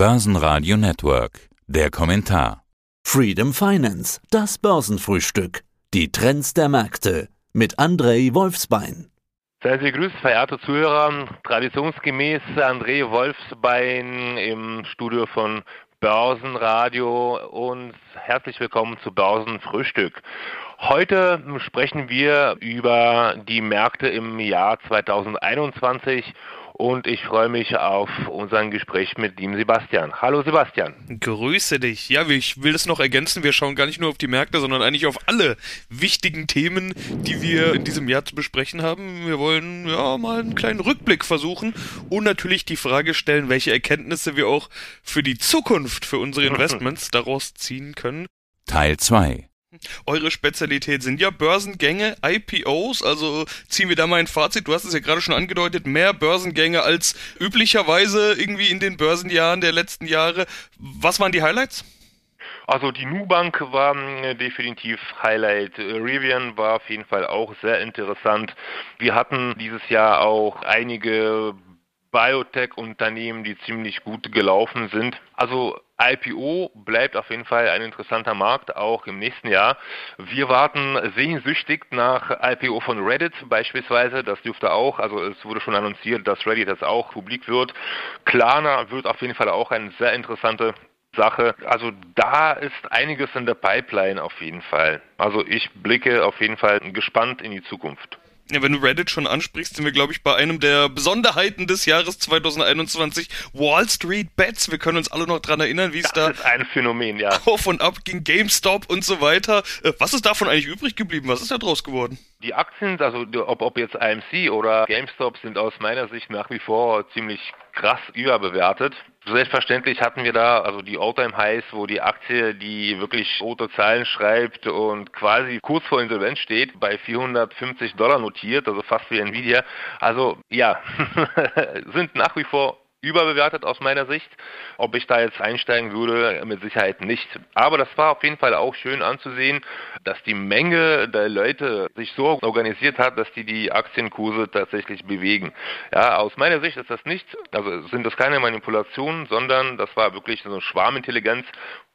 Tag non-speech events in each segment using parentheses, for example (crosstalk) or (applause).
Börsenradio Network. Der Kommentar. Freedom Finance, das Börsenfrühstück. Die Trends der Märkte mit Andrei Wolfsbein. Seien Sie grüßt, verehrte Zuhörer. Traditionsgemäß André Wolfsbein im Studio von Börsenradio und herzlich willkommen zu Börsenfrühstück. Heute sprechen wir über die Märkte im Jahr 2021 und ich freue mich auf unser Gespräch mit dem Sebastian. Hallo Sebastian. Grüße dich. Ja, ich will das noch ergänzen. Wir schauen gar nicht nur auf die Märkte, sondern eigentlich auf alle wichtigen Themen, die wir in diesem Jahr zu besprechen haben. Wir wollen ja mal einen kleinen Rückblick versuchen und natürlich die Frage stellen, welche Erkenntnisse wir auch für die Zukunft, für unsere (laughs) Investments daraus ziehen können. Teil 2 eure Spezialität sind ja Börsengänge, IPOs, also ziehen wir da mal ein Fazit. Du hast es ja gerade schon angedeutet, mehr Börsengänge als üblicherweise irgendwie in den Börsenjahren der letzten Jahre. Was waren die Highlights? Also die Nubank war äh, definitiv Highlight. Rivian war auf jeden Fall auch sehr interessant. Wir hatten dieses Jahr auch einige Biotech-Unternehmen, die ziemlich gut gelaufen sind. Also IPO bleibt auf jeden Fall ein interessanter Markt, auch im nächsten Jahr. Wir warten sehnsüchtig nach IPO von Reddit beispielsweise. Das dürfte auch, also es wurde schon annonciert, dass Reddit jetzt auch publik wird. Klarna wird auf jeden Fall auch eine sehr interessante Sache. Also da ist einiges in der Pipeline auf jeden Fall. Also ich blicke auf jeden Fall gespannt in die Zukunft. Ja, wenn du Reddit schon ansprichst, sind wir, glaube ich, bei einem der Besonderheiten des Jahres 2021, Wall Street Bets. Wir können uns alle noch dran erinnern, wie es da Phänomen, ja. (laughs) auf und ab ging, GameStop und so weiter. Äh, was ist davon eigentlich übrig geblieben? Was ist da draus geworden? Die Aktien, also ob, ob jetzt AMC oder GameStop, sind aus meiner Sicht nach wie vor ziemlich krass überbewertet. Selbstverständlich hatten wir da also die Alltime Highs, wo die Aktie, die wirklich rote Zahlen schreibt und quasi kurz vor Insolvenz steht, bei 450 Dollar notiert, also fast wie Nvidia. Also ja, (laughs) sind nach wie vor überbewertet aus meiner Sicht. Ob ich da jetzt einsteigen würde, mit Sicherheit nicht. Aber das war auf jeden Fall auch schön anzusehen, dass die Menge der Leute sich so organisiert hat, dass die die Aktienkurse tatsächlich bewegen. Ja, aus meiner Sicht ist das nicht, also sind das keine Manipulationen, sondern das war wirklich so eine Schwarmintelligenz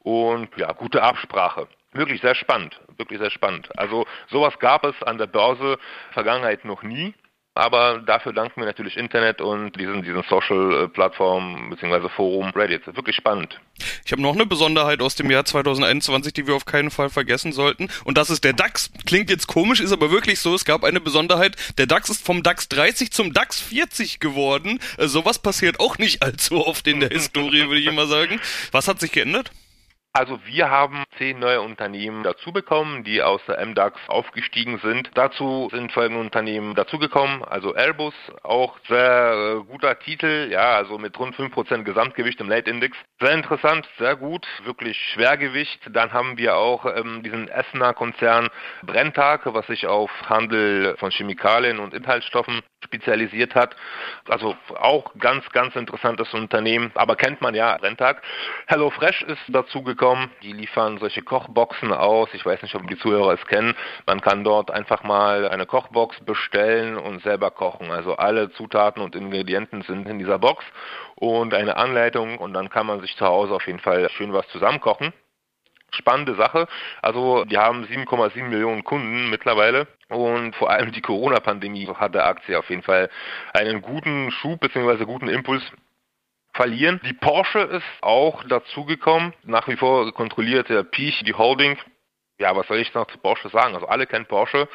und ja, gute Absprache. Wirklich sehr spannend, wirklich sehr spannend. Also sowas gab es an der Börse Vergangenheit noch nie. Aber dafür danken wir natürlich Internet und diesen, diesen Social-Plattform bzw. Forum Reddit. Wirklich spannend. Ich habe noch eine Besonderheit aus dem Jahr 2021, die wir auf keinen Fall vergessen sollten. Und das ist der DAX. Klingt jetzt komisch, ist aber wirklich so. Es gab eine Besonderheit. Der DAX ist vom DAX 30 zum DAX 40 geworden. Äh, sowas passiert auch nicht (laughs) allzu oft in der Historie, würde ich immer sagen. Was hat sich geändert? Also wir haben zehn neue Unternehmen dazu bekommen, die aus der MDAX aufgestiegen sind. Dazu sind folgende Unternehmen dazugekommen, also Airbus, auch sehr äh, guter Titel, ja, also mit rund 5% Gesamtgewicht im Late Index. Sehr interessant, sehr gut, wirklich Schwergewicht. Dann haben wir auch ähm, diesen Essener Konzern Brenntag, was sich auf Handel von Chemikalien und Inhaltsstoffen spezialisiert hat. Also auch ganz, ganz interessantes Unternehmen, aber kennt man ja, Brenntag. HelloFresh ist dazugekommen Telekom, die liefern solche Kochboxen aus. Ich weiß nicht, ob die Zuhörer es kennen. Man kann dort einfach mal eine Kochbox bestellen und selber kochen. Also alle Zutaten und Ingredienten sind in dieser Box und eine Anleitung und dann kann man sich zu Hause auf jeden Fall schön was zusammenkochen spannende Sache. Also die haben 7,7 Millionen Kunden mittlerweile und vor allem die Corona-Pandemie hat der Aktie auf jeden Fall einen guten Schub bzw. guten Impuls verlieren. Die Porsche ist auch dazugekommen. Nach wie vor kontrolliert der Piech die Holding. Ja, was soll ich noch zu Porsche sagen? Also alle kennen Porsche.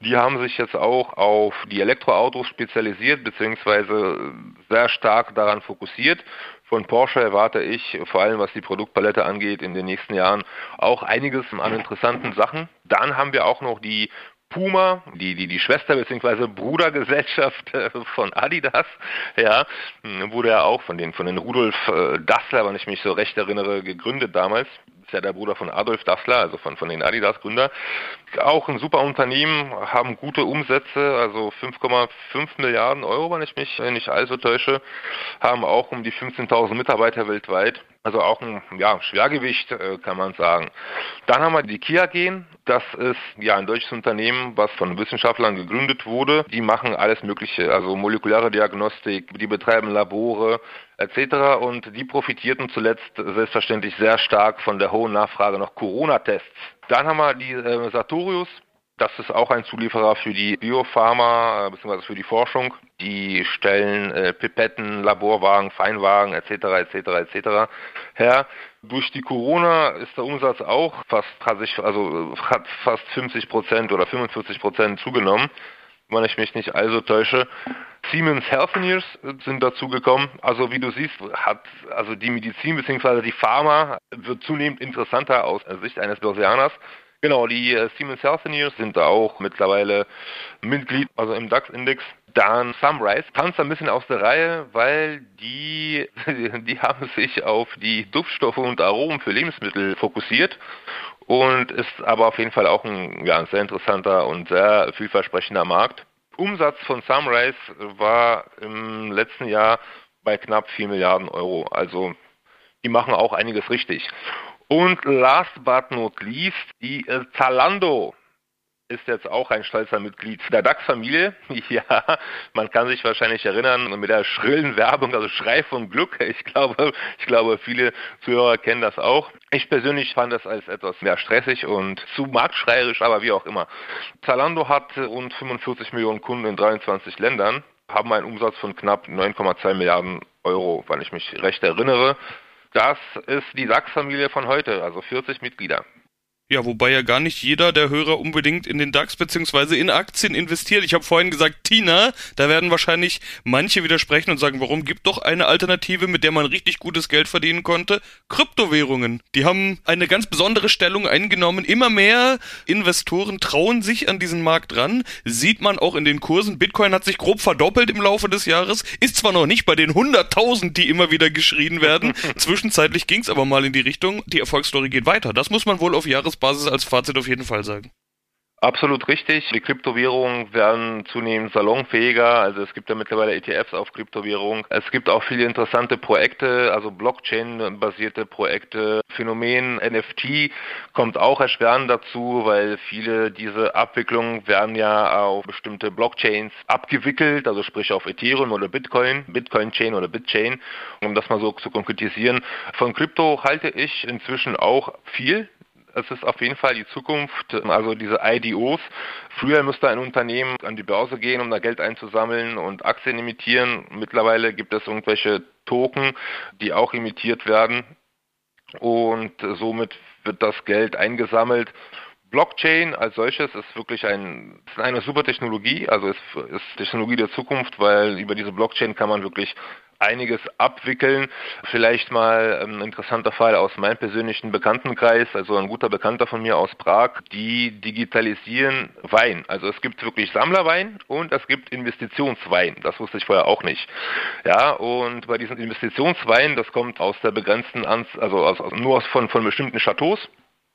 Die haben sich jetzt auch auf die Elektroautos spezialisiert, beziehungsweise sehr stark daran fokussiert. Von Porsche erwarte ich, vor allem was die Produktpalette angeht, in den nächsten Jahren auch einiges an interessanten Sachen. Dann haben wir auch noch die Puma, die, die, die Schwester bzw. Brudergesellschaft äh, von Adidas, ja, hm, wurde ja auch von den, von den Rudolf äh, Dassler, wenn ich mich so recht erinnere, gegründet damals. Ist ja der Bruder von Adolf Dassler, also von, von den Adidas-Gründer. Auch ein super Unternehmen, haben gute Umsätze, also 5,5 Milliarden Euro, wenn ich mich nicht allzu täusche, haben auch um die 15.000 Mitarbeiter weltweit. Also auch ein ja, Schwergewicht, äh, kann man sagen. Dann haben wir die Kia Gen. Das ist ja ein deutsches Unternehmen, was von Wissenschaftlern gegründet wurde. Die machen alles Mögliche, also molekulare Diagnostik, die betreiben Labore etc. Und die profitierten zuletzt selbstverständlich sehr stark von der hohen Nachfrage nach Corona-Tests. Dann haben wir die äh, Sartorius. Das ist auch ein Zulieferer für die Biopharma äh, bzw. für die Forschung. Die stellen äh, Pipetten, Laborwagen, Feinwagen etc. etc. etc. her. Durch die Corona ist der Umsatz auch fast hat sich also hat fast 50 Prozent oder 45 Prozent zugenommen, wenn ich mich nicht also täusche. Siemens Healthineers sind dazu gekommen. Also wie du siehst, hat also die Medizin bzw. die Pharma wird zunehmend interessanter aus Sicht eines Börsianers. Genau, die äh, Siemens Healthineers sind da auch mittlerweile Mitglied, also im DAX-Index. Dann Sunrise tanzt ein bisschen aus der Reihe, weil die, (laughs) die haben sich auf die Duftstoffe und Aromen für Lebensmittel fokussiert und ist aber auf jeden Fall auch ein, ja, ein sehr interessanter und sehr vielversprechender Markt. Umsatz von Sunrise war im letzten Jahr bei knapp 4 Milliarden Euro. Also die machen auch einiges richtig. Und last but not least, die äh, Zalando ist jetzt auch ein stolzer Mitglied der DAX-Familie. (laughs) Ja, man kann sich wahrscheinlich erinnern mit der schrillen Werbung, also Schrei vom Glück. (laughs) Ich glaube, ich glaube, viele Zuhörer kennen das auch. Ich persönlich fand das als etwas mehr stressig und zu marktschreierisch, aber wie auch immer. Zalando hat rund 45 Millionen Kunden in 23 Ländern, haben einen Umsatz von knapp 9,2 Milliarden Euro, wenn ich mich recht erinnere. Das ist die Sachs-Familie von heute, also 40 Mitglieder. Ja, wobei ja gar nicht jeder der Hörer unbedingt in den DAX beziehungsweise in Aktien investiert. Ich habe vorhin gesagt, Tina, da werden wahrscheinlich manche widersprechen und sagen, warum gibt doch eine Alternative, mit der man richtig gutes Geld verdienen konnte? Kryptowährungen. Die haben eine ganz besondere Stellung eingenommen. Immer mehr Investoren trauen sich an diesen Markt ran. Sieht man auch in den Kursen. Bitcoin hat sich grob verdoppelt im Laufe des Jahres. Ist zwar noch nicht bei den 100.000, die immer wieder geschrien werden. (laughs) Zwischenzeitlich ging es aber mal in die Richtung. Die Erfolgsstory geht weiter. Das muss man wohl auf Jahres Basis als Fazit auf jeden Fall sagen. Absolut richtig. Die Kryptowährungen werden zunehmend salonfähiger. Also es gibt ja mittlerweile ETFs auf Kryptowährungen. Es gibt auch viele interessante Projekte, also Blockchain-basierte Projekte. Phänomen NFT kommt auch erschwerend dazu, weil viele diese Abwicklungen werden ja auf bestimmte Blockchains abgewickelt, also sprich auf Ethereum oder Bitcoin, Bitcoin-Chain oder Bitchain, um das mal so zu konkretisieren. Von Krypto halte ich inzwischen auch viel es ist auf jeden Fall die Zukunft, also diese IDOs. Früher müsste ein Unternehmen an die Börse gehen, um da Geld einzusammeln und Aktien imitieren. Mittlerweile gibt es irgendwelche Token, die auch imitiert werden und somit wird das Geld eingesammelt. Blockchain als solches ist wirklich ein, ist eine super Technologie, also ist, ist Technologie der Zukunft, weil über diese Blockchain kann man wirklich einiges abwickeln. Vielleicht mal ein interessanter Fall aus meinem persönlichen Bekanntenkreis, also ein guter Bekannter von mir aus Prag, die digitalisieren Wein. Also es gibt wirklich Sammlerwein und es gibt Investitionswein. Das wusste ich vorher auch nicht. Ja, und bei diesen Investitionswein, das kommt aus der begrenzten, Anz also aus, nur von, von bestimmten Chateaus.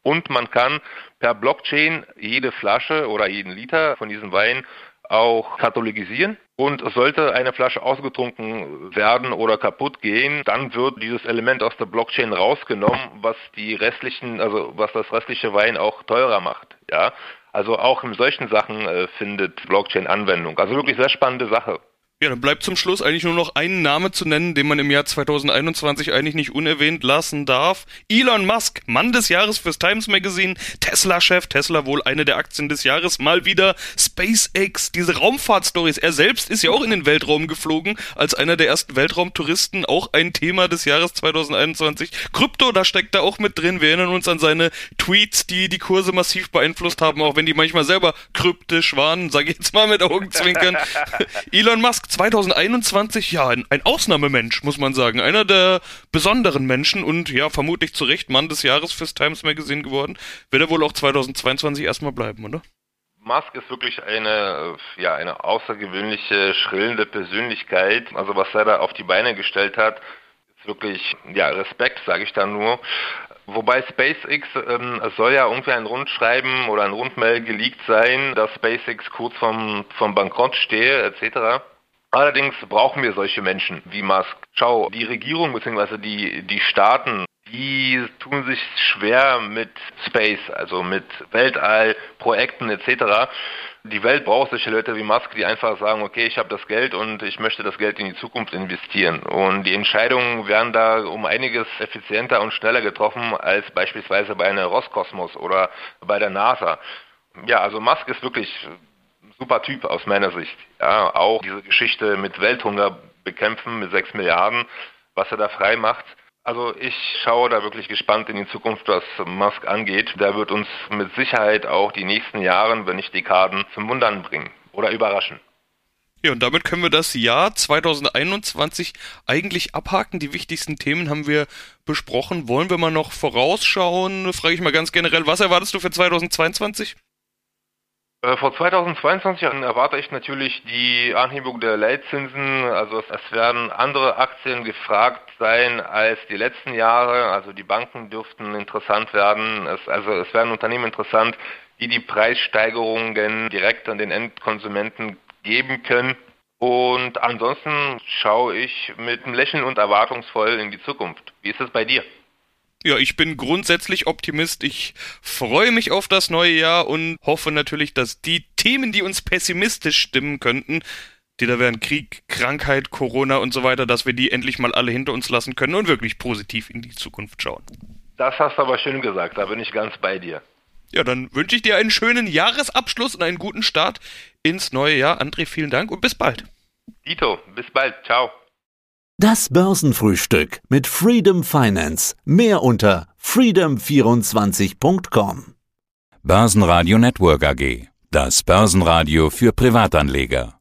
Und man kann per Blockchain jede Flasche oder jeden Liter von diesem Wein auch kathologisieren. Und sollte eine Flasche ausgetrunken werden oder kaputt gehen, dann wird dieses Element aus der Blockchain rausgenommen, was die restlichen, also was das restliche Wein auch teurer macht. Ja, also auch in solchen Sachen äh, findet Blockchain Anwendung. Also wirklich sehr spannende Sache. Ja, dann bleibt zum Schluss eigentlich nur noch einen Name zu nennen, den man im Jahr 2021 eigentlich nicht unerwähnt lassen darf. Elon Musk, Mann des Jahres fürs Times Magazine, Tesla-Chef, Tesla wohl eine der Aktien des Jahres, mal wieder SpaceX, diese Raumfahrtstories. Er selbst ist ja auch in den Weltraum geflogen, als einer der ersten Weltraumtouristen, auch ein Thema des Jahres 2021. Krypto, da steckt er auch mit drin. Wir erinnern uns an seine Tweets, die die Kurse massiv beeinflusst haben, auch wenn die manchmal selber kryptisch waren, sage ich jetzt mal mit Augenzwinkern. (laughs) Elon Musk 2021, ja, ein, ein Ausnahmemensch, muss man sagen. Einer der besonderen Menschen und ja, vermutlich zu Recht Mann des Jahres fürs Times Magazine geworden. Wird er wohl auch 2022 erstmal bleiben, oder? Musk ist wirklich eine, ja, eine außergewöhnliche, schrillende Persönlichkeit. Also was er da auf die Beine gestellt hat, ist wirklich, ja, Respekt, sage ich da nur. Wobei SpaceX, ähm, es soll ja irgendwie ein Rundschreiben oder ein Rundmail geleakt sein, dass SpaceX kurz vom, vom Bankrott stehe, etc. Allerdings brauchen wir solche Menschen wie Musk. Schau, die Regierung bzw. Die, die Staaten, die tun sich schwer mit Space, also mit Weltall, Projekten etc. Die Welt braucht solche Leute wie Musk, die einfach sagen, okay, ich habe das Geld und ich möchte das Geld in die Zukunft investieren. Und die Entscheidungen werden da um einiges effizienter und schneller getroffen als beispielsweise bei einer Roskosmos oder bei der NASA. Ja, also Musk ist wirklich super Typ aus meiner Sicht. Ja, auch diese Geschichte mit Welthunger bekämpfen mit sechs Milliarden, was er da frei macht. Also ich schaue da wirklich gespannt in die Zukunft, was Musk angeht. Der wird uns mit Sicherheit auch die nächsten Jahre, wenn nicht Dekaden, zum Wundern bringen oder überraschen. Ja, und damit können wir das Jahr 2021 eigentlich abhaken. Die wichtigsten Themen haben wir besprochen. Wollen wir mal noch vorausschauen? Frage ich mal ganz generell, was erwartest du für 2022? Äh, vor 2022 erwarte ich natürlich die Anhebung der Leitzinsen. Also es werden andere Aktien gefragt sein als die letzten Jahre. Also die Banken dürften interessant werden. Es, also es werden Unternehmen interessant, die die Preissteigerungen direkt an den Endkonsumenten geben können. Und ansonsten schaue ich mit einem Lächeln und erwartungsvoll in die Zukunft. Wie ist es bei dir? Ja, ich bin grundsätzlich Optimist. Ich freue mich auf das neue Jahr und hoffe natürlich, dass die Themen, die uns pessimistisch stimmen könnten, die da wären Krieg, Krankheit, Corona und so weiter, dass wir die endlich mal alle hinter uns lassen können und wirklich positiv in die Zukunft schauen. Das hast du aber schön gesagt, da bin ich ganz bei dir. Ja, dann wünsche ich dir einen schönen Jahresabschluss und einen guten Start ins neue Jahr. André, vielen Dank und bis bald. Dito, bis bald. Ciao. Das Börsenfrühstück mit Freedom Finance. Mehr unter freedom24.com. Börsenradio Network AG. Das Börsenradio für Privatanleger.